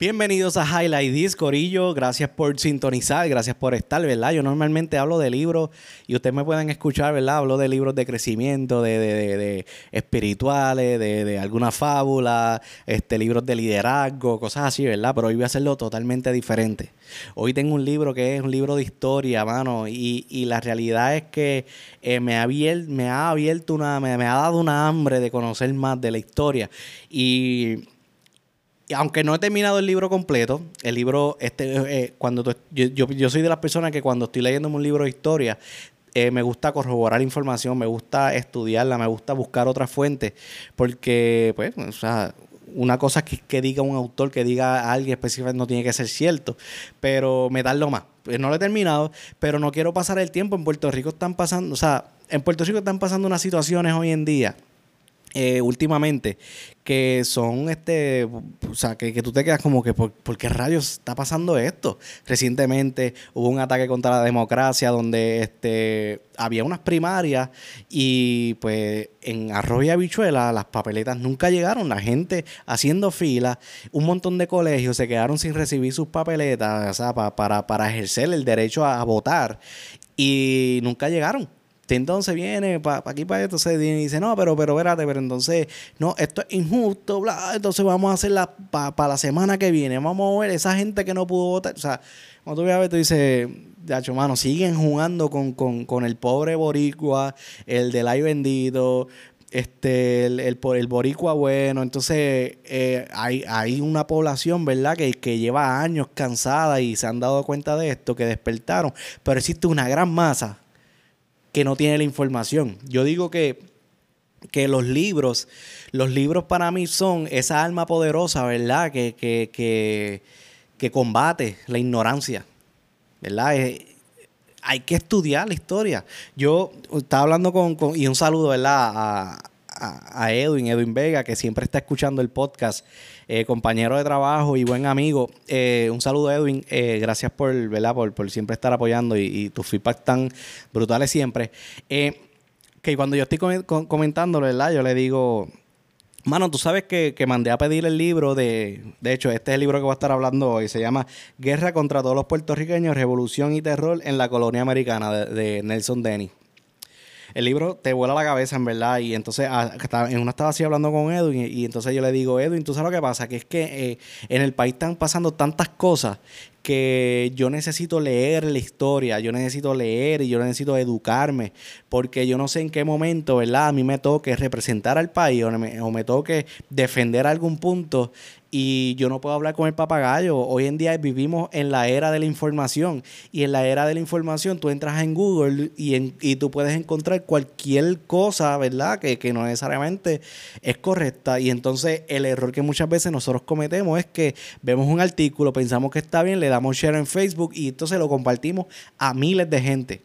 Bienvenidos a Highlight This, Corillo. Gracias por sintonizar, gracias por estar, ¿verdad? Yo normalmente hablo de libros y ustedes me pueden escuchar, ¿verdad? Hablo de libros de crecimiento, de, de, de, espirituales, de, alguna fábula, este, libros de liderazgo, cosas así, ¿verdad? Pero hoy voy a hacerlo totalmente diferente. Hoy tengo un libro que es un libro de historia, mano, y, y la realidad es que eh, me, ha abierto, me ha abierto una, me, me ha dado una hambre de conocer más de la historia. Y aunque no he terminado el libro completo, el libro, este, eh, cuando yo, yo, soy de las personas que cuando estoy leyendo un libro de historia, eh, me gusta corroborar información, me gusta estudiarla, me gusta buscar otras fuentes, porque, pues, o sea, una cosa que, que diga un autor, que diga alguien específico, no tiene que ser cierto, pero me lo más. Pues, no lo he terminado, pero no quiero pasar el tiempo. En Puerto Rico están pasando, o sea, en Puerto Rico están pasando unas situaciones hoy en día eh, últimamente que son este o sea que, tú te quedas como que ¿por, qué rayos está pasando esto recientemente hubo un ataque contra la democracia donde este había unas primarias y pues en arroz y habichuela las papeletas nunca llegaron la gente haciendo fila un montón de colegios se quedaron sin recibir sus papeletas o sea, para, para ejercer el derecho a votar y nunca llegaron entonces viene para aquí, para esto, se dice, no, pero, pero, espérate, pero entonces, no, esto es injusto, bla, entonces vamos a hacerla para la semana que viene, vamos a ver esa gente que no pudo votar, o sea, cuando tú ves a ver, tú dices, hecho, mano, siguen jugando con, el pobre boricua, el del ay bendito, este, el, el, el, boricua bueno. Entonces, eh, hay, hay una población, ¿verdad?, que, que, lleva años cansada y se han dado cuenta de esto, que despertaron. Pero existe una gran masa que no tiene la información. Yo digo que, que los libros, los libros para mí son esa alma poderosa, ¿verdad? Que, que, que, que combate la ignorancia, ¿verdad? Eh, hay que estudiar la historia. Yo estaba hablando con, con y un saludo, ¿verdad? A, a, Edwin, Edwin Vega, que siempre está escuchando el podcast, eh, compañero de trabajo y buen amigo. Eh, un saludo, Edwin. Eh, gracias por, ¿verdad? Por, siempre estar apoyando y, tus feedback tan brutales siempre. que cuando yo estoy comentándolo, ¿verdad? Yo le digo, Mano, tú sabes que, mandé a pedir el libro de. De hecho, este es el libro que voy a estar hablando hoy. Se llama Guerra contra todos los puertorriqueños, Revolución y Terror en la Colonia Americana de, de Nelson Denny el libro te vuela la cabeza, en verdad. Y entonces, ah, en una estaba así hablando con Edwin, y, entonces yo le digo, Edwin, ¿tú sabes lo que pasa? Que es que eh, en el país están pasando tantas cosas que yo necesito leer la historia, yo necesito leer y yo necesito educarme, porque yo no sé en qué momento, ¿verdad? A mí me toque representar al país o me, o me toque defender algún punto y yo no puedo hablar con el papagayo. Hoy en día vivimos en la era de la información y en la era de la información tú entras en Google y, en, y tú puedes encontrar cualquier cosa, ¿verdad? Que, que no necesariamente es correcta. Y entonces el error que muchas veces nosotros cometemos es que vemos un artículo, pensamos que está bien, le damos share en Facebook y entonces lo compartimos a miles de gente.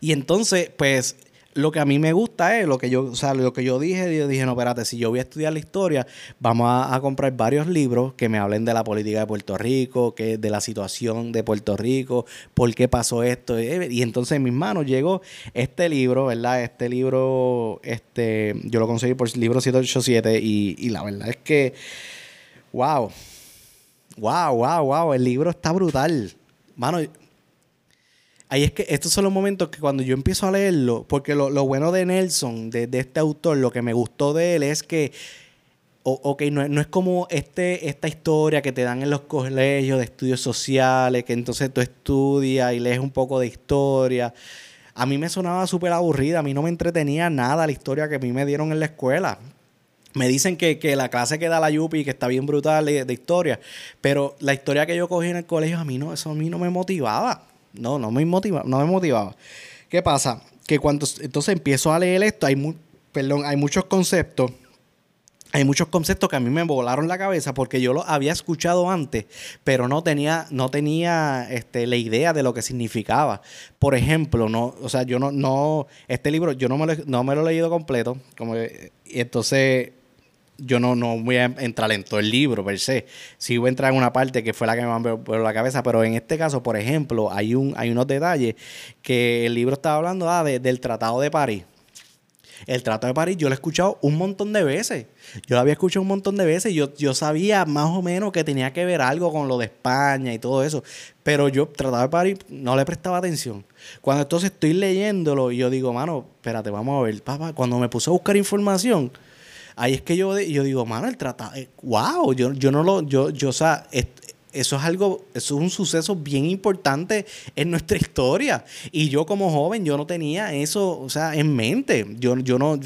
Y entonces, pues lo que a mí me gusta es lo que yo, o sea, lo que yo dije, yo dije, no, espérate, si yo voy a estudiar la historia, vamos a, comprar varios libros que me hablen de la política de Puerto Rico, que de la situación de Puerto Rico, por qué pasó esto. Y entonces en mis manos llegó este libro, ¿verdad? Este libro, este, yo lo conseguí por libro 787 y, y la verdad es que, wow, wow, wow, wow, el libro está brutal. Mano, Ahí es que estos son los momentos que cuando yo empiezo a leerlo, porque lo, bueno de Nelson, de, este autor, lo que me gustó de él es que, ok, no, es como este, esta historia que te dan en los colegios de estudios sociales, que entonces tú estudias y lees un poco de historia. A mí me sonaba súper aburrida, a mí no me entretenía nada la historia que a mí me dieron en la escuela. Me dicen que, la clase que da la Yupi, que está bien brutal de, de, historia, pero la historia que yo cogí en el colegio, a mí no, eso a mí no me motivaba. No, no me motivaba, no me motivaba. ¿Qué pasa? Que cuando entonces empiezo a leer esto, hay perdón, hay muchos conceptos hay muchos conceptos que a mí me volaron la cabeza porque yo lo había escuchado antes, pero no tenía, no tenía este, la idea de lo que significaba. Por ejemplo, no, o sea, yo no, no, este libro yo no me lo, no me lo he leído completo, como, y entonces yo no, no voy a entrar en todo el libro per se. Sí voy a entrar en una parte que fue la que me por la cabeza, pero en este caso, por ejemplo, hay, un, hay unos detalles que el libro estaba hablando ah, del Tratado de París. El Trato de París yo lo he escuchado un montón de veces. Yo lo había escuchado un montón de veces. Yo, yo sabía más o menos que tenía que ver algo con lo de España y todo eso. Pero yo, Tratado de París, no le prestaba atención. Cuando entonces estoy leyéndolo y yo digo, mano, espérate, vamos a ver, papá. Cuando me puse a buscar información, ahí es que yo, yo digo, mano, el tratado, wow, eh, yo, yo no lo, yo, yo, o sea, eso es algo, eso es un suceso bien importante en nuestra historia. Y yo como joven, yo no tenía eso, o sea, en mente. Yo, yo no...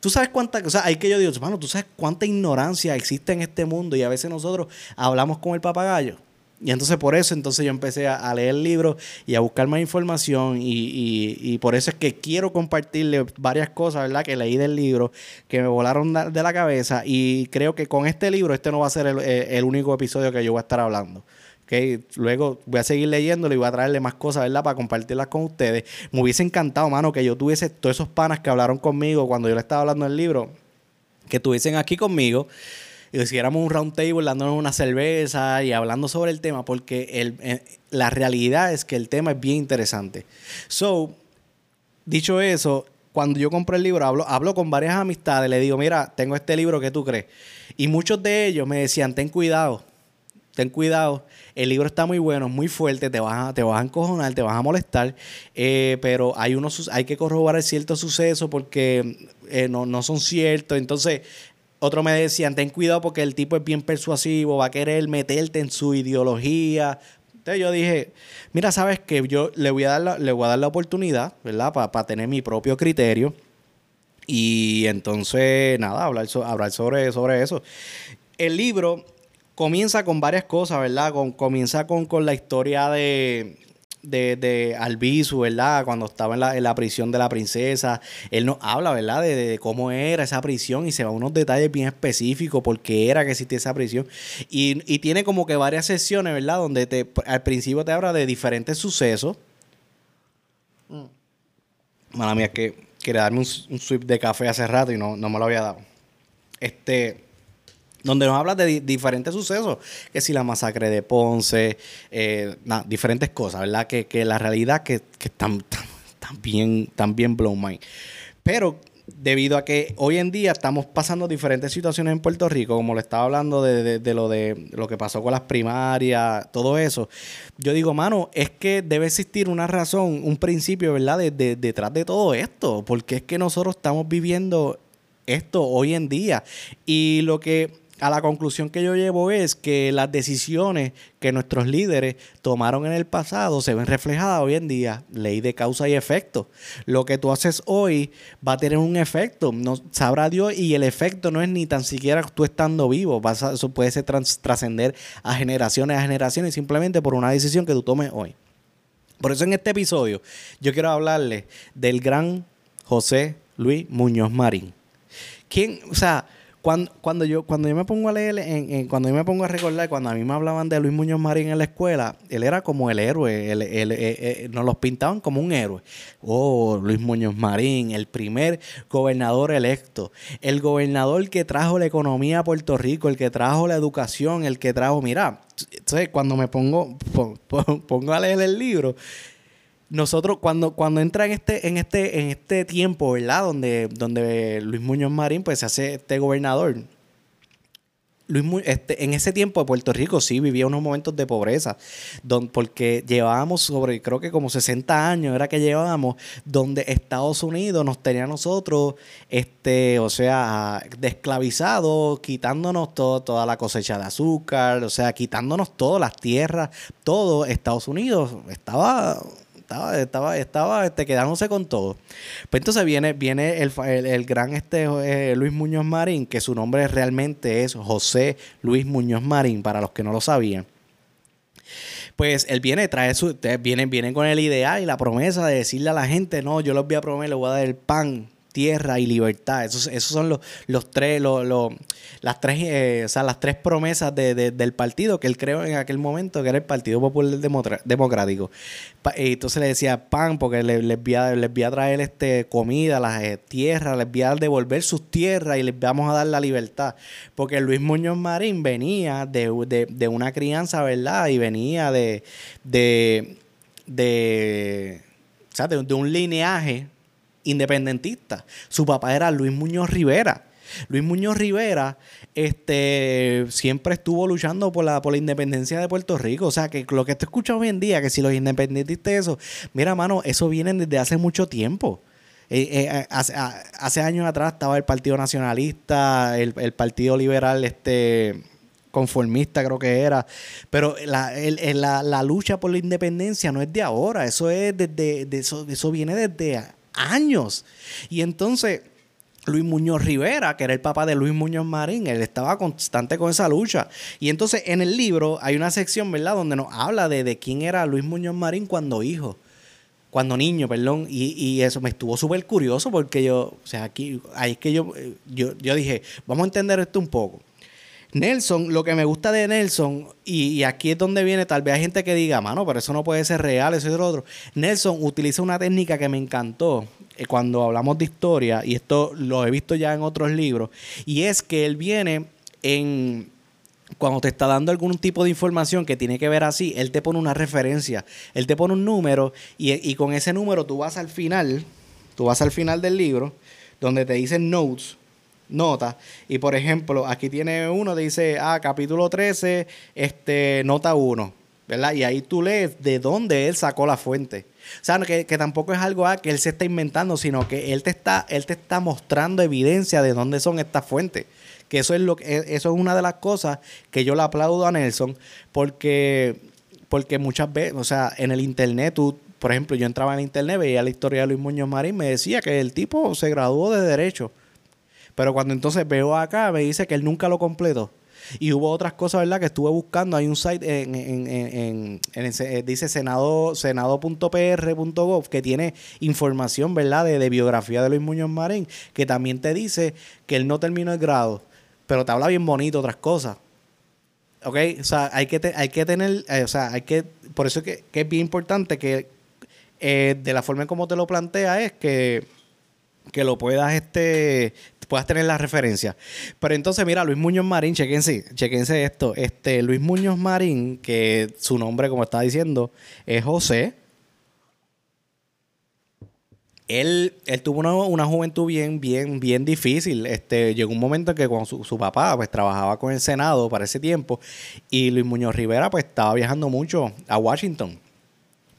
Tú sabes cuánta, o sea, hay que yo digo, hermano, tú sabes cuánta ignorancia existe en este mundo y a veces nosotros hablamos con el papagayo. Y entonces por eso entonces yo empecé a, leer el libro y a buscar más información y, por eso es que quiero compartirle varias cosas, ¿verdad? Que leí del libro, que me volaron de la cabeza y creo que con este libro este no va a ser el, único episodio que yo voy a estar hablando. Okay. Luego voy a seguir leyéndolo y voy a traerle más cosas, ¿verdad? Para compartirlas con ustedes. Me hubiese encantado, mano, que yo tuviese todos esos panas que hablaron conmigo cuando yo le estaba hablando del libro, que estuviesen aquí conmigo y hiciéramos un round table dándonos una cerveza y hablando sobre el tema, porque el, eh, la realidad es que el tema es bien interesante. So, dicho eso, cuando yo compré el libro, hablo, hablo con varias amistades, le digo, mira, tengo este libro, ¿qué tú crees? Y muchos de ellos me decían, ten cuidado, ten cuidado, el libro está muy bueno, muy fuerte, te vas a, te vas a encojonar, te vas a molestar, eh, pero hay, unos, hay que corroborar ciertos sucesos porque eh, no, no son ciertos, entonces otro me decían, ten cuidado porque el tipo es bien persuasivo, va a querer meterte en su ideología. Entonces yo dije, mira, sabes que yo le voy a dar la, le voy a dar la oportunidad, ¿verdad? Para tener mi propio criterio. Y entonces, nada, hablar, hablar sobre, sobre eso. El libro comienza con varias cosas, ¿verdad? comienza con, con la historia de, de, de Albizu, ¿verdad? Cuando estaba en la, en la, prisión de la princesa, él nos habla, ¿verdad? De, cómo era esa prisión y se va a unos detalles bien específicos, por qué era que existía esa prisión. Y, y tiene como que varias sesiones, ¿verdad? Donde te, al principio te habla de diferentes sucesos. Mala mía, que quería darme un, un sweep de café hace rato y no, no me lo había dado. Este donde nos habla de diferentes sucesos, que si la masacre de Ponce, eh, diferentes cosas, ¿verdad? Que, la realidad que, que están, tan, bien, tan bien blow mind. Pero debido a que hoy en día estamos pasando diferentes situaciones en Puerto Rico, como le estaba hablando de, lo de lo que pasó con las primarias, todo eso, yo digo, mano, es que debe existir una razón, un principio, ¿verdad? detrás de todo esto, porque es que nosotros estamos viviendo esto hoy en día. Y lo que a la conclusión que yo llevo es que las decisiones que nuestros líderes tomaron en el pasado se ven reflejadas hoy en día. Ley de causa y efecto. Lo que tú haces hoy va a tener un efecto. No, sabrá Dios y el efecto no es ni tan siquiera tú estando vivo. eso puede ser trascender a generaciones a generaciones simplemente por una decisión que tú tomes hoy. Por eso en este episodio yo quiero hablarle del gran José Luis Muñoz Marín. ¿Quién, o sea, cuando, cuando, yo, cuando yo me pongo a leer, en, cuando yo me pongo a recordar, cuando a mí me hablaban de Luis Muñoz Marín en la escuela, él era como el héroe, el, eh, eh, nos los pintaban como un héroe. Oh, Luis Muñoz Marín, el primer gobernador electo, el gobernador que trajo la economía a Puerto Rico, el que trajo la educación, el que trajo, mira, entonces cuando me pongo, pongo a leer el libro, nosotros cuando, cuando entra en este, en este, en este tiempo, ¿verdad? Donde, donde Luis Muñoz Marín pues se hace este gobernador. Luis este, en ese tiempo de Puerto Rico sí vivía unos momentos de pobreza, don, porque llevábamos sobre, creo que como 60 años era que llevábamos, donde Estados Unidos nos tenía a nosotros, este, o sea, desclavizados, quitándonos todo, toda la cosecha de azúcar, o sea, quitándonos todas las tierras, todo Estados Unidos estaba estaba, estaba, estaba este, quedándose con todo. Pues entonces viene, viene el, el, gran este, eh, Luis Muñoz Marín, que su nombre realmente es José Luis Muñoz Marín, para los que no lo sabían pues él viene, trae su, vienen, vienen con el ideal y la promesa de decirle a la gente, no, yo les voy a prometer, les voy a dar el pan tierra y libertad. Esos, esos son los, los tres, los, las tres, eh, o sea, las tres promesas del partido que él creó en aquel momento, que era el Partido Popular Democrático. entonces le decía pan, porque les, voy, a, les a traer este, comida, las eh, tierras, les voy a devolver sus tierras y les vamos a dar la libertad. Porque Luis Muñoz Marín venía de, de una crianza, ¿verdad? Y venía de, de, de, o sea, de un lineaje independentista. Su papá era Luis Muñoz Rivera. Luis Muñoz Rivera este, siempre estuvo luchando por la, por la independencia de Puerto Rico. O sea, que lo que te escuchas hoy en día, que si los independentistas eso, mira, mano, eso viene desde hace mucho tiempo. Eh, eh, hace, años atrás estaba el Partido Nacionalista, el, Partido Liberal, este conformista creo que era, pero la, la, lucha por la independencia no es de ahora, eso es desde, de eso, eso viene desde años. Y entonces, Luis Muñoz Rivera, que era el papá de Luis Muñoz Marín, él estaba constante con esa lucha. Y entonces en el libro hay una sección, ¿verdad?, donde nos habla de, de quién era Luis Muñoz Marín cuando hijo, cuando niño, perdón. Y, y eso me estuvo súper curioso porque yo, o sea, aquí, ahí es que yo, yo, yo dije, vamos a entender esto un poco. Nelson, lo que me gusta de Nelson, y, aquí es donde viene, tal vez hay gente que diga, mano, pero eso no puede ser real, eso es lo otro. Nelson utiliza una técnica que me encantó eh, cuando hablamos de historia, y esto lo he visto ya en otros libros, y es que él viene en cuando te está dando algún tipo de información que tiene que ver así, él te pone una referencia, él te pone un número y, y, con ese número tú vas al final, tú vas al final del libro, donde te dicen notes, nota. Y por ejemplo, aquí tiene uno, dice, ah, capítulo 13, este, nota 1, ¿verdad? Y ahí tú lees de dónde él sacó la fuente. O sea, que, tampoco es algo ah, que él se está inventando, sino que él te está, él te está mostrando evidencia de dónde son estas fuentes. Que eso es lo que, e, eso es una de las cosas que yo le aplaudo a Nelson, porque, porque muchas veces, o sea, en el internet tú por ejemplo, yo entraba en internet, veía la historia de Luis Muñoz Marín, me decía que el tipo se graduó de Derecho. Pero cuando entonces veo acá, me dice que él nunca lo completó. Y hubo otras cosas, ¿verdad? Que estuve buscando. Hay un site en, en, en, en dice senado, senado.pr.gov que tiene información, ¿verdad? De, de, biografía de Luis Muñoz Marín, que también te dice que él no terminó el grado, pero te habla bien bonito otras cosas. ¿Ok? O sea, hay que, hay que tener, eh, o sea, hay que, por eso que, que es bien importante que eh, de la forma en como te lo plantea es que, que lo puedas este puedas tener la referencia. Pero entonces, mira, Luis Muñoz Marín, chequense, chequense esto. Este, Luis Muñoz Marín, que su nombre, como estaba diciendo, es José. Él, él tuvo una, juventud bien, bien, bien difícil. Este, llegó un momento en que cuando su, su, papá pues trabajaba con el Senado para ese tiempo y Luis Muñoz Rivera pues estaba viajando mucho a Washington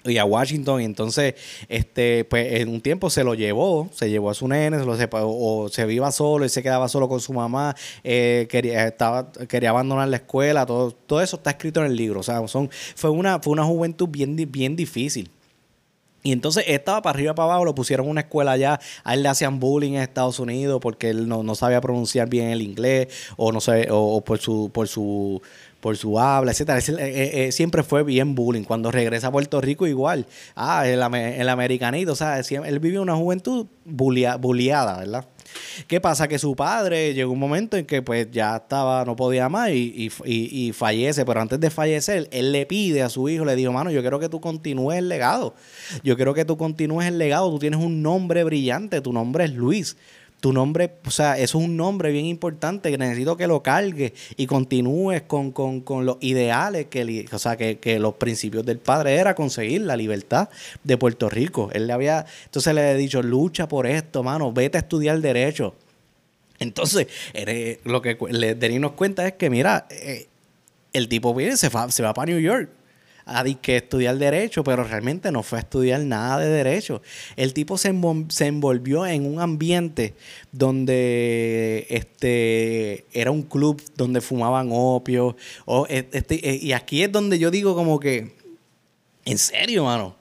y a Washington. Y entonces, este, pues en un tiempo se lo llevó, se llevó a su nene, se lo o se viva solo y se quedaba solo con su mamá, eh, quería, estaba, quería abandonar la escuela, todo, todo eso está escrito en el libro. O sea, son, fue una, fue una juventud bien, bien difícil. Y entonces estaba para arriba para abajo, lo pusieron en una escuela allá, a él le hacían bullying en Estados Unidos porque él no, no sabía pronunciar bien el inglés o no sé, o por su, por su por su habla, etcétera. Eh, eh, eh, siempre fue bien bullying. Cuando regresa a Puerto Rico, igual. Ah, el, el americanito, o sea, él vivió una juventud bulliada, ¿verdad? ¿Qué pasa? Que su padre llegó un momento en que pues ya estaba, no podía más y, y, fallece, pero antes de fallecer, él le pide a su hijo, le dijo, mano, yo quiero que tú continúes el legado, yo quiero que tú continúes el legado, tú tienes un nombre brillante, tu nombre es Luis, tu nombre, o sea, es un nombre bien importante que necesito que lo cargues y continúes con, los ideales, que, o sea, que, los principios del padre era conseguir la libertad de Puerto Rico. Él le había, entonces le he dicho, lucha por esto, mano, vete a estudiar derecho. Entonces, lo que le, Denis cuenta es que, mira, eh, el tipo viene, se, se va para New York a que estudiar derecho, pero realmente no fue a estudiar nada de derecho. El tipo se, envolvió en un ambiente donde este era un club donde fumaban opio. O e, este, e, y aquí es donde yo digo como que, en serio, mano.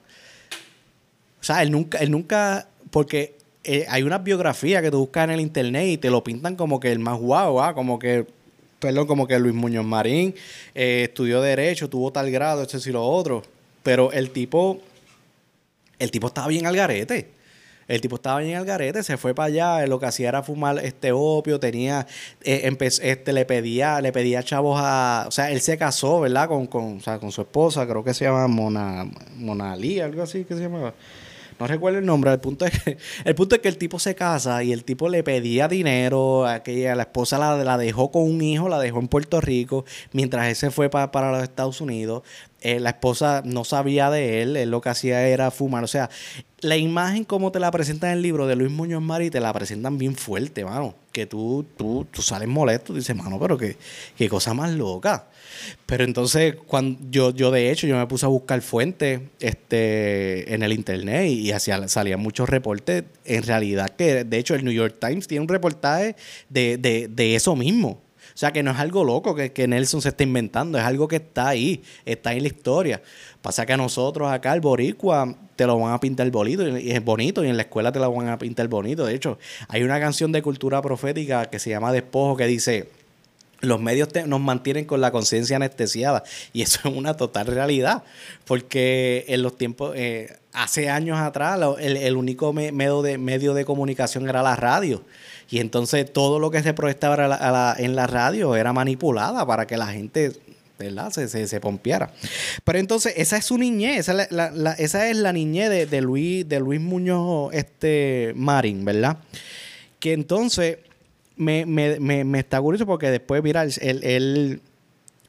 O sea, él nunca, él nunca, porque eh, hay una biografía que tú buscas en el internet y te lo pintan como que el más guau, ¿ah? como que perdón, como que Luis Muñoz Marín eh, estudió Derecho, tuvo tal grado, esto y lo otro. Pero el tipo, el tipo estaba bien al garete. El tipo estaba bien al garete, se fue para allá, lo que hacía era fumar este opio, tenía, eh, este, le pedía, le pedía chavos a, o sea, él se casó, ¿verdad? Con, con, o sea, con su esposa, creo que se llama Mona, Monalí, algo así que se llamaba no recuerdo el nombre, el punto es que el punto es que el tipo se casa y el tipo le pedía dinero, a aquella, la esposa la, la dejó con un hijo, la dejó en Puerto Rico, mientras ese fue para los Estados Unidos. Eh, la esposa no sabía de él, él lo que hacía era fumar. O sea, la imagen como te la presentan en el libro de Luis Muñoz Mari te la presentan bien fuerte, mano. Que tú, tú, tú sales molesto, dices, mano, pero qué, qué cosa más loca. Pero entonces, cuando yo, yo de hecho, yo me puse a buscar fuentes este, en el internet y, hacía, salían muchos reportes. En realidad, que de hecho el New York Times tiene un reportaje de, de, de eso mismo. Sea, que no es algo loco que, que, Nelson se está inventando, es algo que está ahí, está en la historia. Pasa que a nosotros acá, el boricua, te lo van a pintar bonito y es bonito y en la escuela te lo van a pintar bonito. De hecho, hay una canción de cultura profética que se llama Despojo que dice, los medios nos mantienen con la conciencia anestesiada y eso es una total realidad porque en los tiempos eh, hace años atrás el, único medio, de, medio de comunicación era la radio y entonces todo lo que se proyectaba en la radio era manipulada para que la gente ¿verdad? Se, se, se, pompeara. Pero entonces, esa es su niñez, esa es la, esa es la niñez de, de, Luis, de Luis Muñoz este, Marín, ¿verdad? Que entonces me, me, me, me está curioso porque después, mira, él, él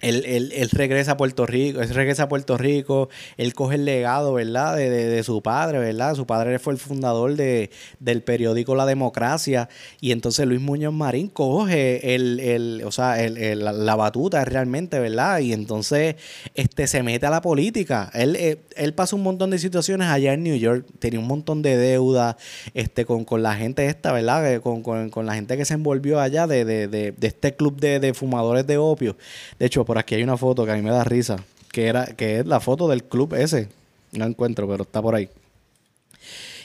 él, él, él, regresa a Puerto Rico, él regresa a Puerto Rico, él coge el legado, ¿verdad? De, de, de, su padre, ¿verdad? Su padre fue el fundador de, del periódico La Democracia y entonces Luis Muñoz Marín coge el, el o sea, el, la batuta realmente, ¿verdad? Y entonces este, se mete a la política. Él, eh, él pasa un montón de situaciones allá en New York, tenía un montón de deuda este, con, con la gente esta, ¿verdad? Con, con, con la gente que se envolvió allá de, este club de fumadores de opio. De hecho, por aquí hay una foto que a mí me da risa, que, era, que es la foto del club ese. No encuentro, pero está por ahí.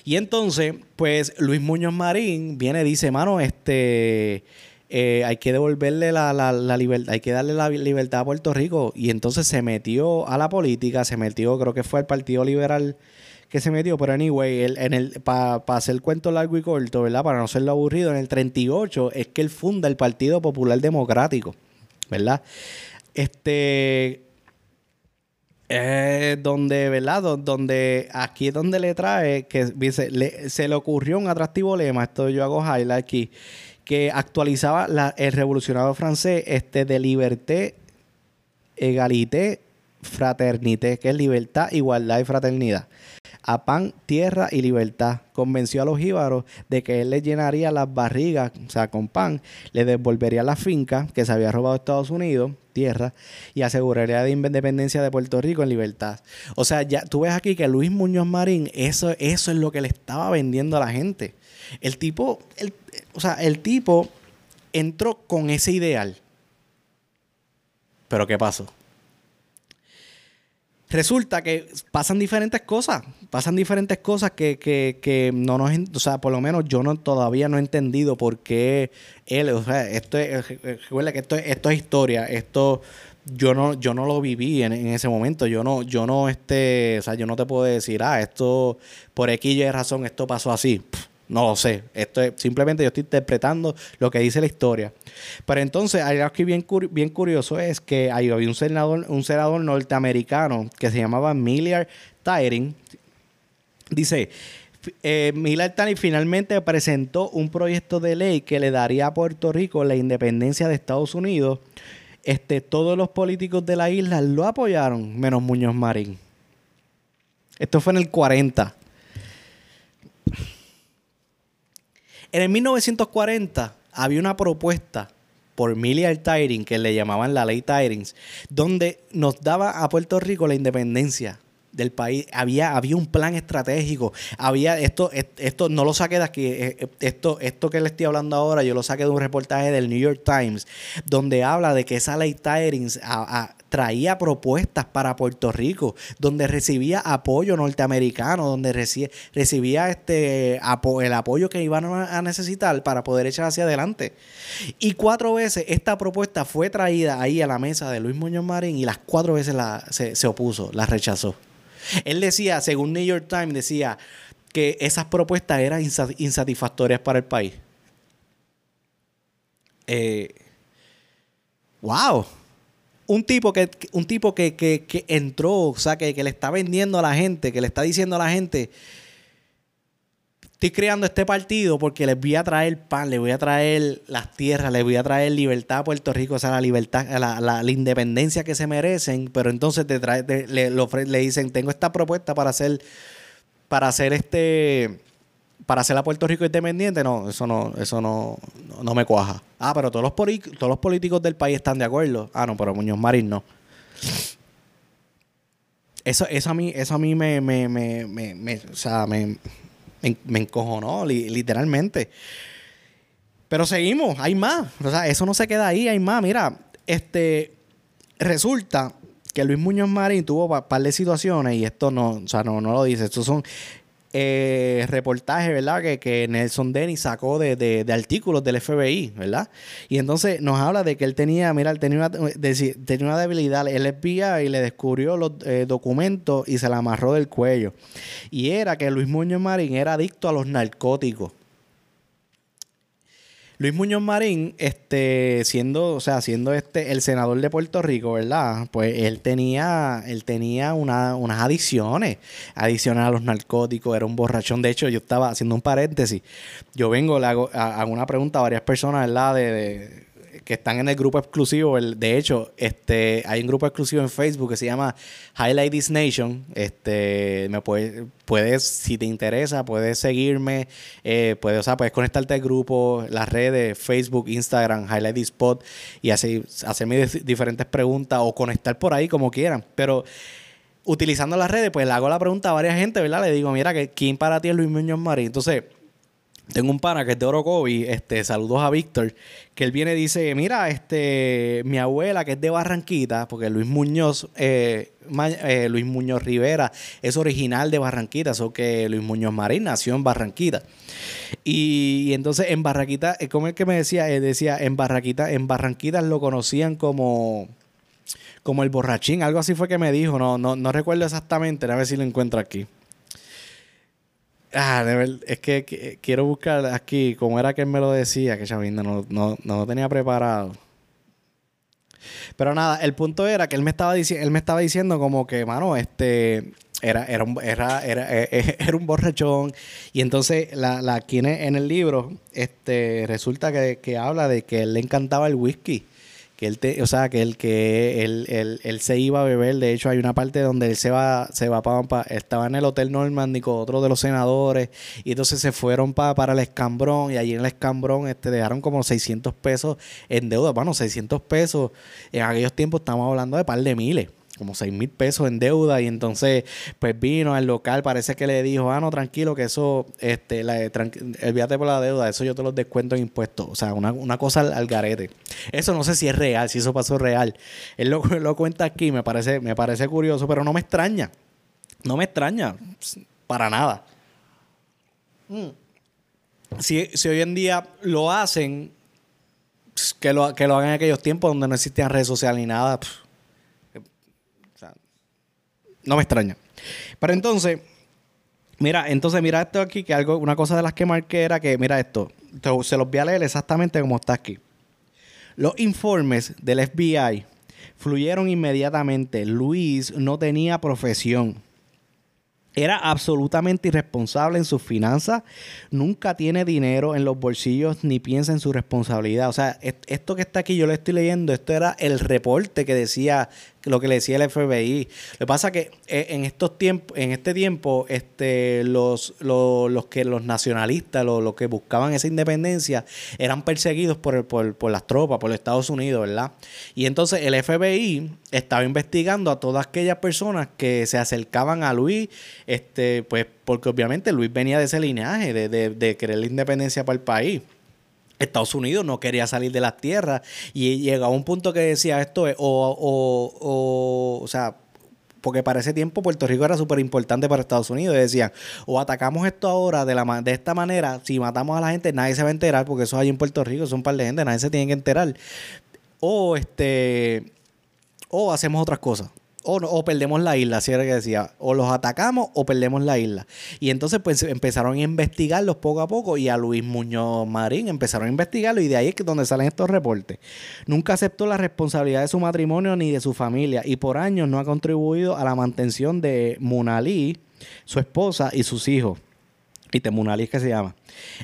Y entonces, pues Luis Muñoz Marín viene y dice, mano, este, eh, hay que devolverle la, la, libertad, hay que darle la libertad a Puerto Rico. Y entonces se metió a la política, se metió, creo que fue al Partido Liberal que se metió, pero anyway, en el, para hacer el cuento largo y corto, ¿verdad? Para no serlo aburrido, en el 38 es que él funda el Partido Popular Democrático, ¿verdad? Este. Eh, donde, ¿verdad? Donde aquí es donde le trae que se le ocurrió un atractivo lema, esto yo hago highlight aquí, que actualizaba el revolucionario francés este, de liberté, egalité, fraternité, que es libertad, igualdad y fraternidad a pan, tierra y libertad. Convenció a los jíbaros de que él les llenaría las barrigas, o sea, con pan, le devolvería la finca que se había robado Estados Unidos, tierra, y aseguraría la independencia de Puerto Rico en libertad. O sea, ya tú ves aquí que Luis Muñoz Marín, eso, eso es lo que le estaba vendiendo a la gente. El tipo, o sea, el tipo entró con ese ideal. Pero ¿qué pasó? Resulta que pasan diferentes cosas, pasan diferentes cosas que, que, que no nos, o sea, por lo menos yo no todavía no he entendido por qué él, o sea, esto es, recuerda que esto, esto es historia, esto yo no, yo no lo viví en, en, ese momento, yo no, yo no, este, o sea, yo no te puedo decir, ah, esto, por X y razón, esto pasó así. No lo sé. Esto es, simplemente yo estoy interpretando lo que dice la historia. Pero entonces, algo que bien, bien curioso es que había un senador, norteamericano que se llamaba Millard Tyring. Dice, eh, Millard Tyring finalmente presentó un proyecto de ley que le daría a Puerto Rico la independencia de Estados Unidos. Este, todos los políticos de la isla lo apoyaron, menos Muñoz Marín. Esto fue en el 40. En el 1940 había una propuesta por Milliard Tyring, que le llamaban la ley Tyrings, donde nos daba a Puerto Rico la independencia del país. Había, había un plan estratégico. Había esto, esto no lo saqué de aquí. Eh, eh, esto, esto que le estoy hablando ahora, yo lo saqué de un reportaje del New York Times, donde habla de que esa ley Tyrings traía propuestas para Puerto Rico, donde recibía apoyo norteamericano, donde recibía este el apoyo que iban a necesitar para poder echar hacia adelante. Y cuatro veces esta propuesta fue traída ahí a la mesa de Luis Muñoz Marín y las cuatro veces la, se, se opuso, la rechazó. Él decía, según New York Times, decía que esas propuestas eran insatisfactorias para el país. Eh, wow. Un tipo que, un tipo que, que, entró, o sea, que, le está vendiendo a la gente, que le está diciendo a la gente, estoy creando este partido porque les voy a traer pan, les voy a traer las tierras, les voy a traer libertad a Puerto Rico, o sea, la libertad, la, la, independencia que se merecen, pero entonces te trae, le, le dicen, tengo esta propuesta para hacer, para hacer este para hacer a Puerto Rico independiente, no, eso no, eso no, no, me cuaja. Ah, pero todos los, políticos del país están de acuerdo. Ah, no, pero Muñoz Marín no. Eso, eso a mí, eso a mí me, me, me, me, o sea, me, me, encojonó, literalmente. Pero seguimos, hay más. O sea, eso no se queda ahí, hay más. Mira, este resulta que Luis Muñoz Marín tuvo un par de situaciones y esto no, o sea, no, no lo dice. Estos son eh, reportaje, ¿verdad? Que, que Nelson Denny sacó de, de, artículos del FBI, ¿verdad? Y entonces nos habla de que él tenía, mira, él tenía una, tenía una debilidad, le descubrió los eh, documentos y se la amarró del cuello. Y era que Luis Muñoz Marín era adicto a los narcóticos. Luis Muñoz Marín, este, siendo, o sea, siendo este el senador de Puerto Rico, ¿verdad? Pues él tenía, él tenía una, unas adicciones, adicciones a los narcóticos, era un borrachón. De hecho, yo estaba haciendo un paréntesis. Yo vengo, le hago, hago una pregunta a varias personas, ¿verdad? de que están en el grupo exclusivo. de hecho, este, hay un grupo exclusivo en Facebook que se llama Highlight This Nation. Este, me puedes, puedes, si te interesa, puedes seguirme, eh, puedes, o sea, puedes conectarte al grupo, las redes, Facebook, Instagram, Highlight This Spot y así hacerme diferentes preguntas o conectar por ahí como quieran. Pero utilizando las redes, pues le hago la pregunta a varias gente, ¿verdad? Le digo, mira, ¿quién para ti es Luis Muñoz Marín? Entonces, tengo un pana que es de Orocovi, este, saludos a Víctor, que él viene y dice, mira, este, mi abuela que es de Barranquita, porque Luis Muñoz, eh, eh, Luis Muñoz Rivera es original de Barranquita, eso que Luis Muñoz Marín nació en Barranquita. Y, entonces en Barranquita, eh, como el que me decía, él decía, en Barranquita, en Barranquita lo conocían como como el borrachín, algo así fue que me dijo, no, no, no recuerdo exactamente, a ver si lo encuentro aquí. Ah, de verdad, es que, quiero buscar aquí cómo era que él me lo decía, que Chavinda no, no, no lo tenía preparado. Pero nada, el punto era que él me estaba diciendo, él me estaba diciendo como que, mano, este era, era un, era, era, eh, eh, era, un borrachón. Y entonces la, la aquí en el libro, este, resulta que, que habla de que él le encantaba el whisky que él te, o sea, que él que él, él, se iba a beber, de hecho hay una parte donde él se va se va para, estaba en el Hotel Normandy con otro de los senadores y entonces se fueron para para el Escambrón y allí en el Escambrón este dejaron como 600 pesos en deuda, bueno, 600 pesos en aquellos tiempos estamos hablando de par de miles como 6 mil pesos en deuda y entonces pues vino al local, parece que le dijo, ah, no, tranquilo, que eso, este, la, olvídate por la deuda, eso yo te lo descuento en impuestos, o sea, una, cosa al, garete. Eso no sé si es real, si eso pasó real. Él lo, lo cuenta aquí, me parece, me parece curioso, pero no me extraña, no me extraña, para nada. Mm. Si, hoy en día lo hacen, que lo, que lo hagan en aquellos tiempos donde no existían redes sociales ni nada, no me extraña. Pero entonces, mira, entonces mira esto aquí, que algo, una cosa de las que marqué era que, mira esto, se los voy a leer exactamente como está aquí. Los informes del FBI fluyeron inmediatamente. Luis no tenía profesión. Era absolutamente irresponsable en sus finanzas, nunca tiene dinero en los bolsillos ni piensa en su responsabilidad. O sea, esto que está aquí, yo lo estoy leyendo, esto era el reporte que decía lo que le decía el FBI. Lo que pasa que eh, en estos tiempos, en este tiempo, este, los, los, que los nacionalistas, los, que buscaban esa independencia, eran perseguidos por, por, por las tropas, por los Estados Unidos, ¿verdad? Y entonces el FBI estaba investigando a todas aquellas personas que se acercaban a Luis, este, pues, porque obviamente Luis venía de ese linaje, de, de, de querer la independencia para el país. Estados Unidos no quería salir de las tierras y llegaba un punto que decía esto es, o, o, o, o sea, porque para ese tiempo Puerto Rico era súper importante para Estados Unidos. Y decían, o atacamos esto ahora de, la, de esta manera, si matamos a la gente nadie se va a enterar, porque eso hay en Puerto Rico, son un par de gente, nadie se tiene que enterar. O este, o hacemos otras cosas o, perdemos la isla, así era que decía, o los atacamos o perdemos la isla. Y entonces pues empezaron a investigarlos poco a poco y a Luis Muñoz Marín empezaron a investigarlo y de ahí es donde salen estos reportes. Nunca aceptó la responsabilidad de su matrimonio ni de su familia y por años no ha contribuido a la mantención de Munalí, su esposa y sus hijos. Itemunali es que se llama.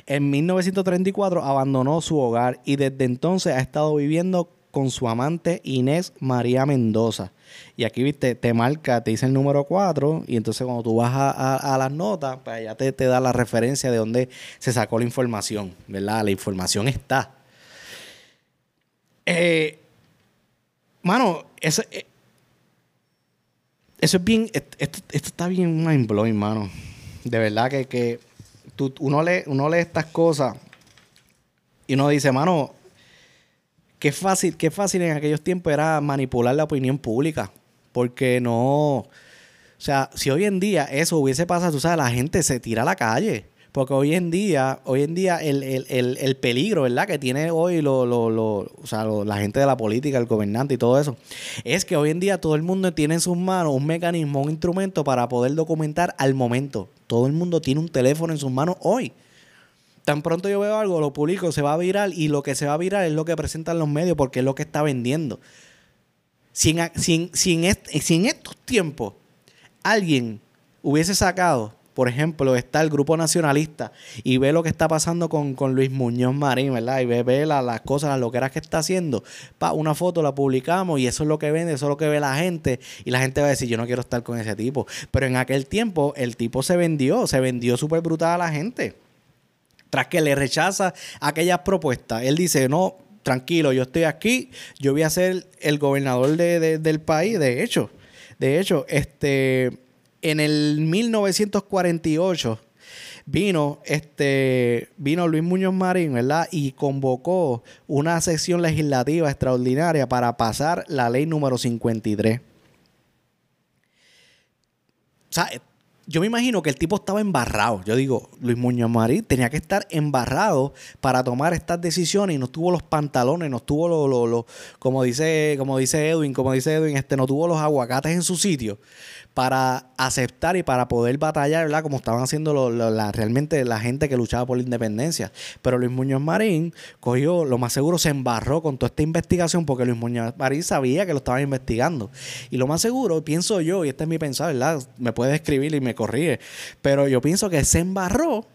En 1934 abandonó su hogar y desde entonces ha estado viviendo con su amante Inés María Mendoza. Y aquí, viste, te marca, te dice el número 4 y entonces cuando tú vas a, las notas, pues ya te, te, da la referencia de dónde se sacó la información, ¿verdad? La información está. Eh, mano, eso, eh, eso es bien, esto, está bien mind blowing, mano. De verdad que, que uno, lee, uno lee estas cosas y uno dice, mano, qué fácil, qué fácil en aquellos tiempos era manipular la opinión pública. Porque no. O sea, si hoy en día eso hubiese pasado, tú sabes, la gente se tira a la calle. Porque hoy en día, hoy en día el, peligro, ¿verdad? Que tiene hoy lo, o sea, la gente de la política, el gobernante y todo eso, es que hoy en día todo el mundo tiene en sus manos un mecanismo, un instrumento para poder documentar al momento. Todo el mundo tiene un teléfono en sus manos hoy tan pronto yo veo algo, lo publico, se va a virar y lo que se va a virar es lo que presentan los medios porque es lo que está vendiendo. Si en, estos tiempos alguien hubiese sacado, por ejemplo, está el grupo nacionalista y ve lo que está pasando con, Luis Muñoz Marín, ¿verdad? Y ve, las cosas, las loqueras que está haciendo. Pa, una foto la publicamos y eso es lo que vende, eso es lo que ve la gente. Y la gente va a decir, yo no quiero estar con ese tipo. Pero en aquel tiempo el tipo se vendió, se vendió súper brutal a la gente tras que le rechaza aquellas propuestas. Él dice, no, tranquilo, yo estoy aquí, yo voy a ser el gobernador del país, de hecho. De hecho, este, en el 1948 vino, este, vino Luis Muñoz Marín, ¿verdad? Y convocó una sesión legislativa extraordinaria para pasar la ley número 53. O sea, yo me imagino que el tipo estaba embarrado. Yo digo, Luis Muñoz Marín tenía que estar embarrado para tomar estas decisiones y no tuvo los pantalones, no tuvo los, como dice, como dice Edwin, como dice Edwin, este, no tuvo los aguacates en su sitio para aceptar y para poder batallar, ¿verdad? Como estaban haciendo la, realmente la gente que luchaba por la independencia. Pero Luis Muñoz Marín cogió, lo más seguro, se embarró con toda esta investigación porque Luis Muñoz Marín sabía que lo estaban investigando. Y lo más seguro, pienso yo, y este es mi pensar, ¿verdad? Me puede escribir y me corrige, pero yo pienso que se embarró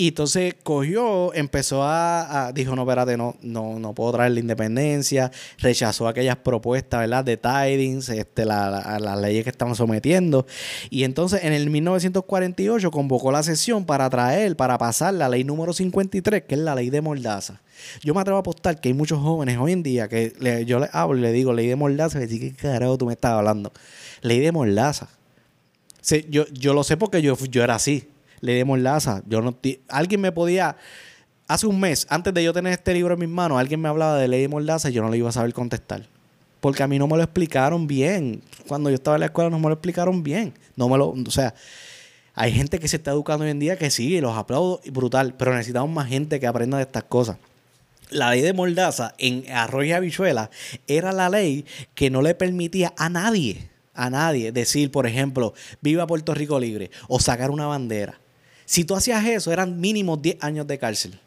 y entonces cogió, empezó a, dijo, no, espérate, no, no, no puedo traer la independencia, rechazó aquellas propuestas, ¿verdad? De tidings, este, la, las leyes que estaban sometiendo. Y entonces en el 1948 convocó la sesión para traer, para pasar la ley número 53, que es la ley de Mordaza. Yo me atrevo a apostar que hay muchos jóvenes hoy en día que yo les hablo y le digo ley de Mordaza y me ¿qué carajo tú me estás hablando? Ley de Mordaza. yo, yo lo sé porque yo, yo era así le demos laza. Yo no alguien me podía hace un mes antes de yo tener este libro en mis manos, alguien me hablaba de ley de mordaza y yo no le iba a saber contestar. Porque a mí no me lo explicaron bien. Cuando yo estaba en la escuela no me lo explicaron bien. No me lo, o sea, hay gente que se está educando hoy en día que sí, los aplaudo brutal, pero necesitamos más gente que aprenda de estas cosas. La ley de Mordaza en Arroyo y Habichuela era la ley que no le permitía a nadie, a nadie decir, por ejemplo, viva Puerto Rico libre o sacar una bandera. Si tú hacías eso, eran mínimo 10 años de cárcel.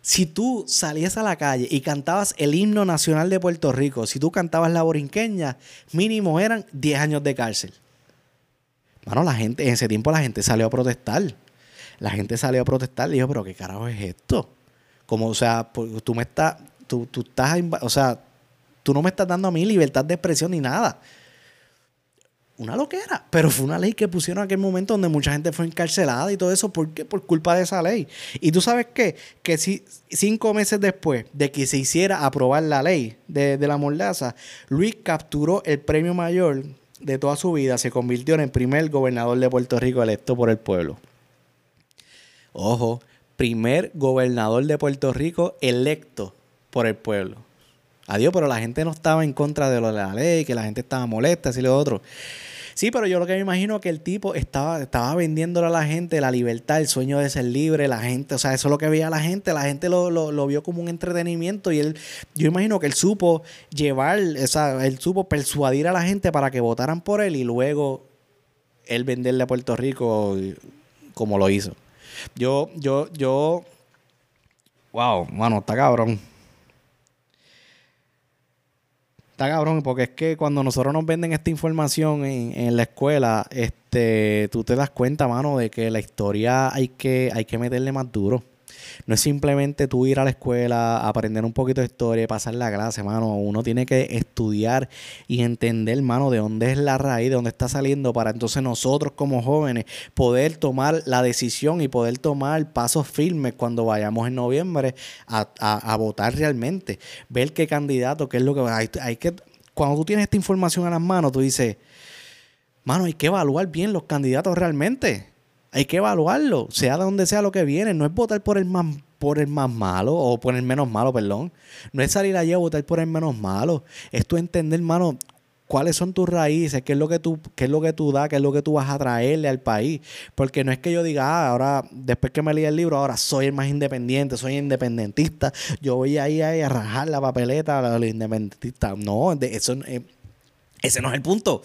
Si tú salías a la calle y cantabas el himno nacional de Puerto Rico, si tú cantabas la borinqueña, mínimo eran 10 años de cárcel. Bueno, la gente, en ese tiempo la gente salió a protestar. La gente salió a protestar y dijo, pero ¿qué carajo es esto? Como, o sea, pues, tú me estás, tú, tú estás, o sea, tú no me estás dando a mí libertad de expresión ni nada una loquera, pero fue una ley que pusieron en aquel momento donde mucha gente fue encarcelada y todo eso, ¿por qué? Por culpa de esa ley. Y tú sabes qué, que si cinco meses después de que se hiciera aprobar la ley de, la mordaza, Luis capturó el premio mayor de toda su vida, se convirtió en el primer gobernador de Puerto Rico electo por el pueblo. Ojo, primer gobernador de Puerto Rico electo por el pueblo. Adiós, pero la gente no estaba en contra de, lo de la ley, que la gente estaba molesta, así lo otro. Sí, pero yo lo que me imagino que el tipo estaba, estaba vendiéndole a la gente la libertad, el sueño de ser libre, la gente, o sea, eso es lo que veía la gente, la gente lo, vio como un entretenimiento y él, yo imagino que él supo llevar, o sea, él supo persuadir a la gente para que votaran por él y luego él venderle a Puerto Rico como lo hizo. Yo, yo, yo, wow, mano, está cabrón. Está cabrón, porque es que cuando nosotros nos venden esta información en, en, la escuela, este, tú te das cuenta, mano, de que la historia hay que, hay que meterle más duro. No es simplemente tú ir a la escuela, aprender un poquito de historia pasar la clase, mano. Uno tiene que estudiar y entender, mano, de dónde es la raíz, de dónde está saliendo, para entonces nosotros como jóvenes poder tomar la decisión y poder tomar pasos firmes cuando vayamos en noviembre a, votar realmente. Ver qué candidato, qué es lo que hay, hay que. Cuando tú tienes esta información a las manos, tú dices, mano, hay que evaluar bien los candidatos realmente hay que evaluarlo, sea de donde sea lo que viene. No es votar por el más, por el más malo o por el menos malo, perdón. No es salir allí a votar por el menos malo. Es tú entender, hermano, cuáles son tus raíces, qué es lo que tú, qué es lo que tú das, qué es lo que tú vas a traerle al país. Porque no es que yo diga, ah, ahora, después que me leí el libro, ahora soy el más independiente, soy independentista. Yo voy ahí, a rajar la papeleta a los independentistas. No, eso, eh, ese no es el punto.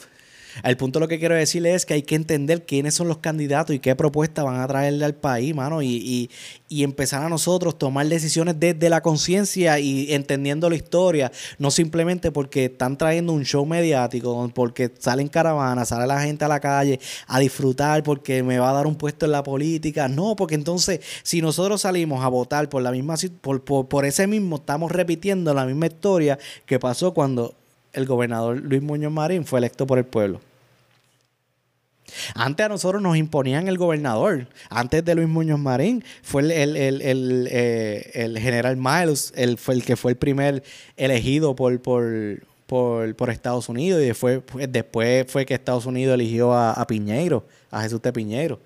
El punto lo que quiero decirle es que hay que entender quiénes son los candidatos y qué propuestas van a traerle al país, mano, y, empezar a nosotros tomar decisiones desde la conciencia y entendiendo la historia, no simplemente porque están trayendo un show mediático, porque salen caravanas, sale la gente a la calle a disfrutar porque me va a dar un puesto en la política. No, porque entonces si nosotros salimos a votar por la misma por, por, por ese mismo, estamos repitiendo la misma historia que pasó cuando el gobernador Luis Muñoz Marín fue electo por el pueblo. Antes a nosotros nos imponían el gobernador. Antes de Luis Muñoz Marín fue el, eh, general Miles, el, fue el que fue el primer elegido por, por, Estados Unidos y después, después fue que Estados Unidos eligió a, a Piñeiro, a Jesús de Piñeiro.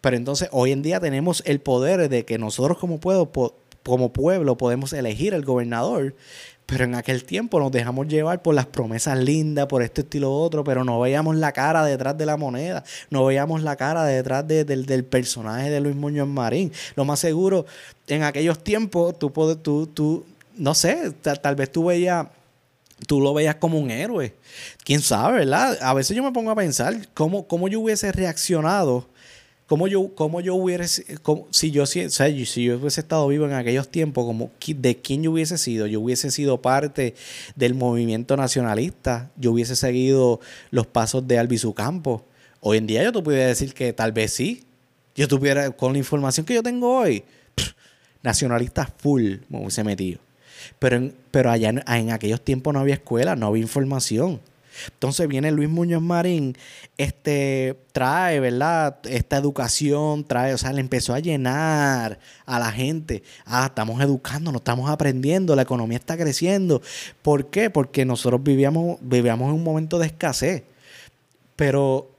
Pero entonces hoy en día tenemos el poder de que nosotros como pueblo, como pueblo podemos elegir al gobernador pero en aquel tiempo nos dejamos llevar por las promesas lindas, por este estilo otro, pero no veíamos la cara detrás de la moneda, no veíamos la cara detrás del, personaje de Luis Muñoz Marín. Lo más seguro, en aquellos tiempos, tú, tú, tú no sé, tal, vez tú veías tú lo veías como un héroe. Quién sabe, ¿verdad? A veces yo me pongo a pensar cómo, cómo yo hubiese reaccionado ¿Cómo yo, cómo yo hubiese, si yo, si, si yo hubiese estado vivo en aquellos tiempos, como, ¿de quién yo hubiese sido? Yo hubiese sido parte del movimiento nacionalista, yo hubiese seguido los pasos de Albizu Campos. Hoy en día yo te pudiera decir que tal vez sí. Yo tuviera, con la información que yo tengo hoy, nacionalista full me hubiese metido. Pero, pero allá en, en aquellos tiempos no había escuela, no había información. Entonces viene Luis Muñoz Marín, este, trae, ¿verdad? Esta educación, trae, o sea, le empezó a llenar a la gente. Ah, estamos educando, nos estamos aprendiendo, la economía está creciendo. ¿Por qué? Porque nosotros vivíamos, vivíamos en un momento de escasez. Pero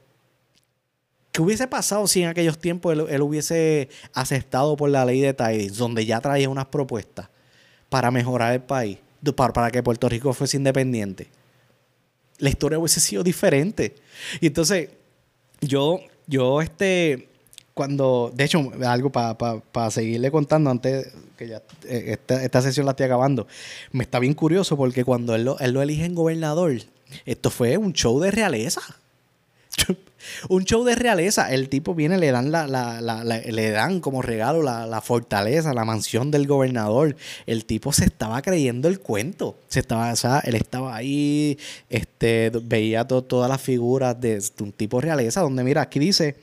¿Qué hubiese pasado si en aquellos tiempos él, hubiese aceptado por la ley de Tidings, donde ya traía unas propuestas para mejorar el país, para, para que Puerto Rico fuese independiente? La historia hubiese sido diferente. Y entonces, yo, yo, este, cuando, de hecho, algo para seguirle contando antes que ya eh, esta, sesión la estoy acabando, me está bien curioso porque cuando él lo, él lo elige en gobernador, esto fue un show de realeza. Un show de realeza. El tipo viene, le dan la, la, le dan como regalo la, fortaleza, la mansión del gobernador. El tipo se estaba creyendo el cuento. Se estaba, o sea, él estaba ahí, este, veía todas las figuras de, un tipo realeza, donde mira, aquí dice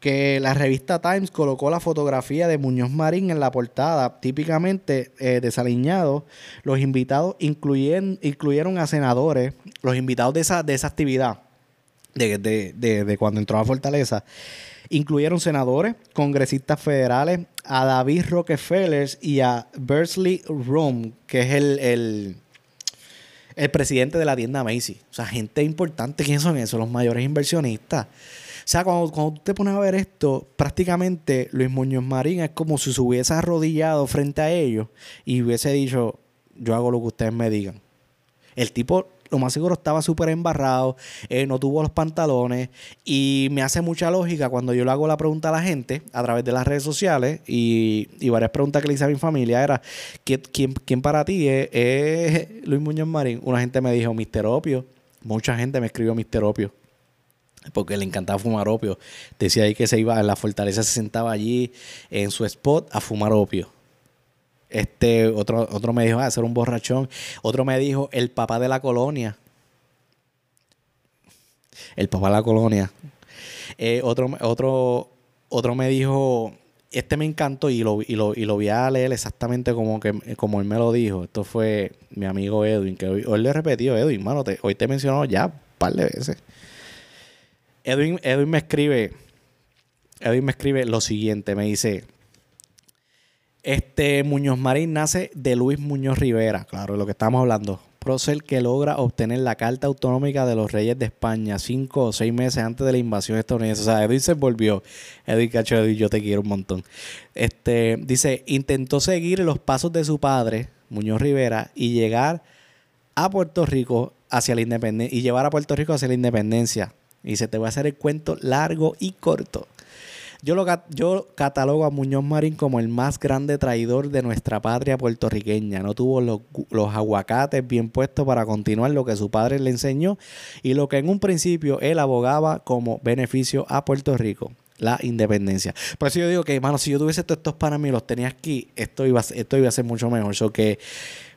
que la revista Times colocó la fotografía de Muñoz Marín en la portada, típicamente eh, desaliñado. Los invitados incluyen, incluyeron a senadores, los invitados de esa, de esa actividad de, cuando entró a Fortaleza, incluyeron senadores, congresistas federales, a David Rockefeller y a Bersley Rom, que es el, el, presidente de la tienda Macy. O sea, gente importante. ¿Quiénes son esos? Los mayores inversionistas. O sea, cuando, cuando te pones a ver esto, prácticamente Luis Muñoz Marín es como si se hubiese arrodillado frente a ellos y hubiese dicho, yo hago lo que ustedes me digan. El tipo lo más seguro estaba súper embarrado, eh, no tuvo los pantalones y me hace mucha lógica cuando yo le hago la pregunta a la gente a través de las redes sociales y, varias preguntas que le hice a mi familia era, ¿quién, quién, para ti es, Luis Muñoz Marín? Una gente me dijo, Mister Opio. Mucha gente me escribió Mister Opio porque le encantaba fumar opio. Decía ahí que se iba en la fortaleza, se sentaba allí en su spot a fumar opio. Este, otro, otro me dijo, ah, ser un borrachón. Otro me dijo, el papá de la colonia. El papá de la colonia. Eh, otro, otro, otro me dijo, este me encantó y lo, y lo, y lo voy a leer exactamente como, que, como él me lo dijo. Esto fue mi amigo Edwin, que hoy, le he repetido, Edwin, mano, hoy te he mencionado ya un par de veces. Edwin, Edwin me escribe, Edwin me escribe lo siguiente, me dice, este Muñoz Marín nace de Luis Muñoz Rivera, claro, de lo que estamos hablando prócer que logra obtener la Carta Autonómica de los Reyes de España cinco o seis meses antes de la invasión estadounidense. O sea, Edwin se volvió. Edwin Cacho, Edwin, yo te quiero un montón. Este, dice, intentó seguir los pasos de su padre, Muñoz Rivera, y llegar a Puerto Rico hacia la independencia, y llevar a Puerto Rico hacia la independencia. Y se te va a hacer el cuento largo y corto. Yo, lo, yo catalogo a Muñoz Marín como el más grande traidor de nuestra patria puertorriqueña. No tuvo los, los aguacates bien puestos para continuar lo que su padre le enseñó y lo que en un principio él abogaba como beneficio a Puerto Rico la independencia. Por eso yo digo que, hermano, si yo tuviese estos para mí, los tenía aquí, esto iba, a, esto iba a ser mucho mejor. So que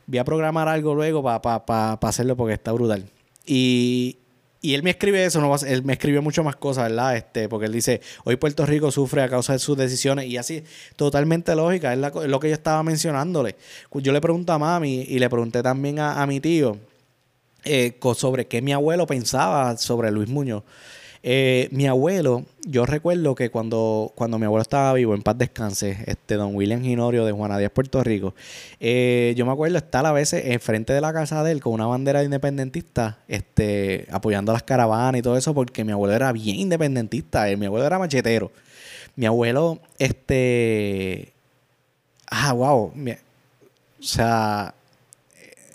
voy a programar algo luego para hacerlo porque está brutal. Y, y él me escribe eso, no él me escribió mucho más cosas, ¿verdad? Este, porque él dice, hoy Puerto Rico sufre a causa de sus decisiones y así, totalmente lógica, es, lo que yo estaba mencionándole. Yo le pregunto a mami y le pregunté también a, mi tío eh, sobre qué mi abuelo pensaba sobre Luis Muñoz. Eh, mi abuelo, yo recuerdo que cuando, cuando mi abuelo estaba vivo, en paz descanse, este don William Ginorio de Juana Díaz, Puerto Rico, eh, yo me acuerdo estar a veces enfrente de la casa de él con una bandera independentista, este, apoyando las caravanas y todo eso, porque mi abuelo era bien independentista, eh, mi abuelo era machetero. Mi abuelo, este, ah, wow, o sea,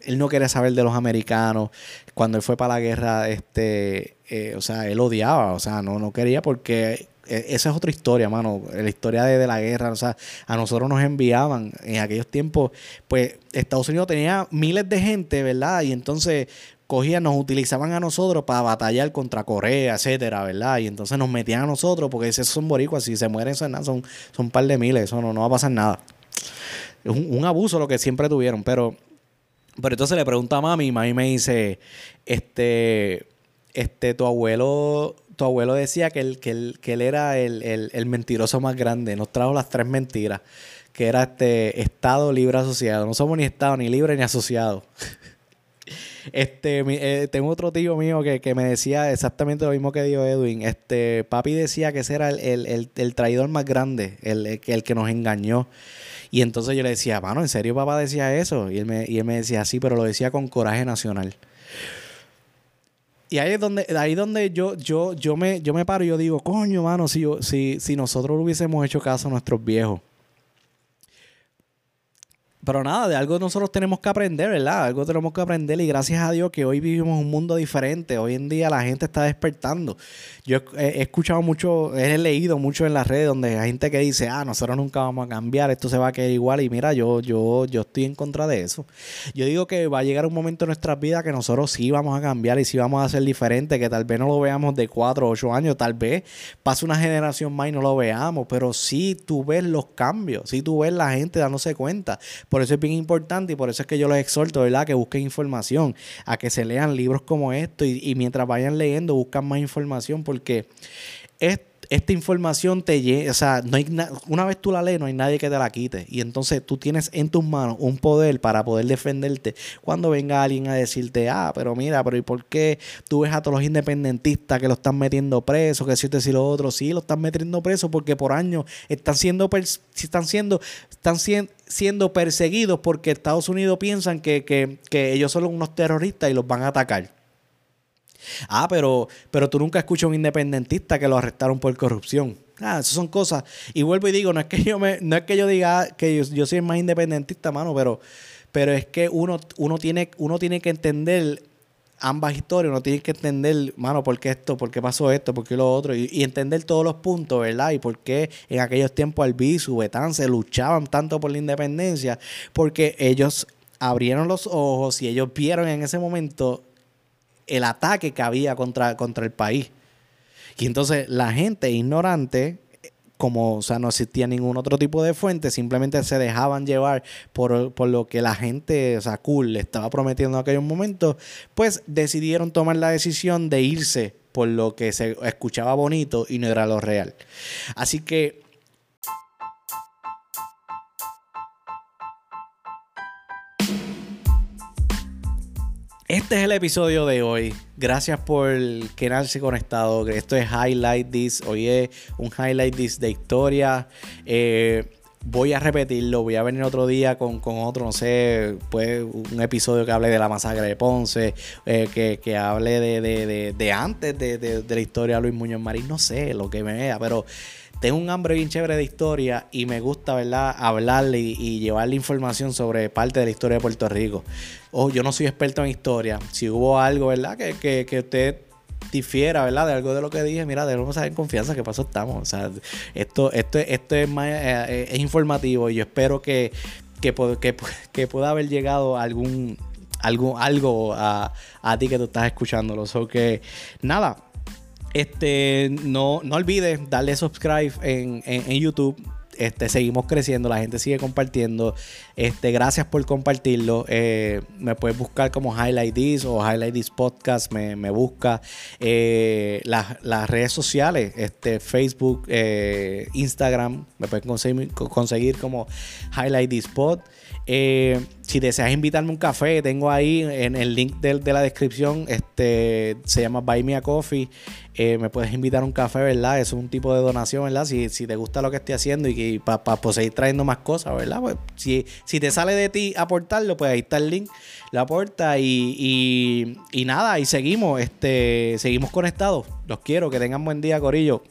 él no quería saber de los americanos. Cuando él fue para la guerra, este, eh, o sea, él odiaba, o sea, no, no quería porque eh, esa es otra historia, mano. La historia de, la guerra, o sea, a nosotros nos enviaban en aquellos tiempos, pues Estados Unidos tenía miles de gente, ¿verdad? Y entonces cogían, nos utilizaban a nosotros para batallar contra Corea, etcétera, ¿verdad? Y entonces nos metían a nosotros, porque esos son boricuas, si se mueren son, son un par de miles, eso no, no va a pasar nada. Es un, un abuso lo que siempre tuvieron, pero, pero entonces le pregunto a mami, y mami me dice, este este, tu abuelo, tu abuelo decía que él, que que él era el, mentiroso más grande. Nos trajo las tres mentiras. Que era este Estado libre asociado. No somos ni Estado, ni libre, ni asociado. Este, eh, tengo otro tío mío que, me decía exactamente lo mismo que dijo Edwin. Este, papi decía que ese era el, traidor más grande, el, el, que nos engañó. Y entonces yo le decía, mano, ¿en serio papá decía eso? Y él me, y él me decía, sí, pero lo decía con coraje nacional. Y ahí es donde, ahí donde yo, yo, yo me, yo me paro y yo digo, coño, mano, si, si, si nosotros hubiésemos hecho caso a nuestros viejos, pero nada, de algo nosotros tenemos que aprender, ¿verdad? Algo tenemos que aprender y gracias a Dios que hoy vivimos un mundo diferente. Hoy en día la gente está despertando. Yo he, escuchado mucho, he leído mucho en las redes donde hay gente que dice, ah, nosotros nunca vamos a cambiar, esto se va a quedar igual. Y mira, yo, yo, yo estoy en contra de eso. Yo digo que va a llegar un momento en nuestras vidas que nosotros sí vamos a cambiar y sí vamos a ser diferentes, que tal vez no lo veamos de cuatro o ocho años, tal vez pase una generación más y no lo veamos, pero sí tú ves los cambios, sí tú ves la gente dándose cuenta. Eso es bien importante y por eso es que yo les exhorto, ¿verdad? Que busquen información, a que se lean libros como estos y, y mientras vayan leyendo buscan más información porque es esta información te llega, o sea, no hay una vez tú la lees, no hay nadie que te la quite. Y entonces tú tienes en tus manos un poder para poder defenderte cuando venga alguien a decirte, ah, pero mira, pero ¿y por qué tú ves a todos los independentistas que lo están metiendo preso, que si esto y lo otro? Sí, lo están metiendo preso porque por años están siendo, están siendo, están siendo perseguidos porque Estados Unidos piensan que, que ellos son unos terroristas y los van a atacar. Ah, pero, pero tú nunca escuchas a un independentista que lo arrestaron por corrupción. Ah, esas son cosas. Y vuelvo y digo, no es que yo me, no es que yo diga que yo, soy más independentista, mano, pero, pero es que uno, uno, tiene, uno tiene que entender ambas historias, uno tiene que entender, mano, por qué esto, por qué pasó esto, por qué lo otro, y, entender todos los puntos, ¿verdad? Y por qué en aquellos tiempos Albizu, Betán se luchaban tanto por la independencia, porque ellos abrieron los ojos y ellos vieron en ese momento el ataque que había contra, contra el país. Y entonces la gente ignorante como, o sea, no existía ningún otro tipo de fuente, simplemente se dejaban llevar por, por lo que la gente, o sea, cool, le estaba prometiendo en aquellos momentos, pues decidieron tomar la decisión de irse por lo que se escuchaba bonito y no era lo real. Así que Este es el episodio de hoy. Gracias por quedarse conectado. Esto es Highlight This. Hoy es un Highlight This de historia. Eh, voy a repetirlo. Voy a venir otro día con, otro, no sé, pues un episodio que hable de la masacre de Ponce, eh, que, hable de, antes de, la historia de Luis Muñoz Marín. No sé lo que me vea, pero tengo un hambre bien chévere de historia y me gusta, ¿verdad?, hablarle y, llevarle información sobre parte de la historia de Puerto Rico. Oh, yo no soy experto en historia. Si hubo algo, ¿verdad?, que, que, usted difiera, ¿verdad? De algo de lo que dije, mira, debemos saber en confianza que pasó estamos. O sea, esto, esto, esto es, más, eh, es informativo y yo espero que, que, que, pueda haber llegado algún, algo, algo a, a ti que tú estás escuchándolo. O que, nada, este, no, no olvides darle subscribe en, YouTube. Este, seguimos creciendo, la gente sigue compartiendo. Este, gracias por compartirlo. Eh, me puedes buscar como Highlight This o Highlight This Podcast. Me, busca eh, las, redes sociales, este, Facebook, eh, Instagram. Me puedes conseguir, conseguir como Highlight This Pod. Eh, si deseas invitarme un café, tengo ahí en el link de, la descripción, este, se llama Buy Me a Coffee. Eh, me puedes invitar un café, ¿verdad? es un tipo de donación, ¿verdad? Si, si te gusta lo que estoy haciendo y, para pues, seguir trayendo más cosas, ¿verdad? Pues si, si te sale de ti aportarlo, pues ahí está el link, lo aporta y, y, y nada, y seguimos, este, seguimos conectados. Los quiero, que tengan buen día, Corillo.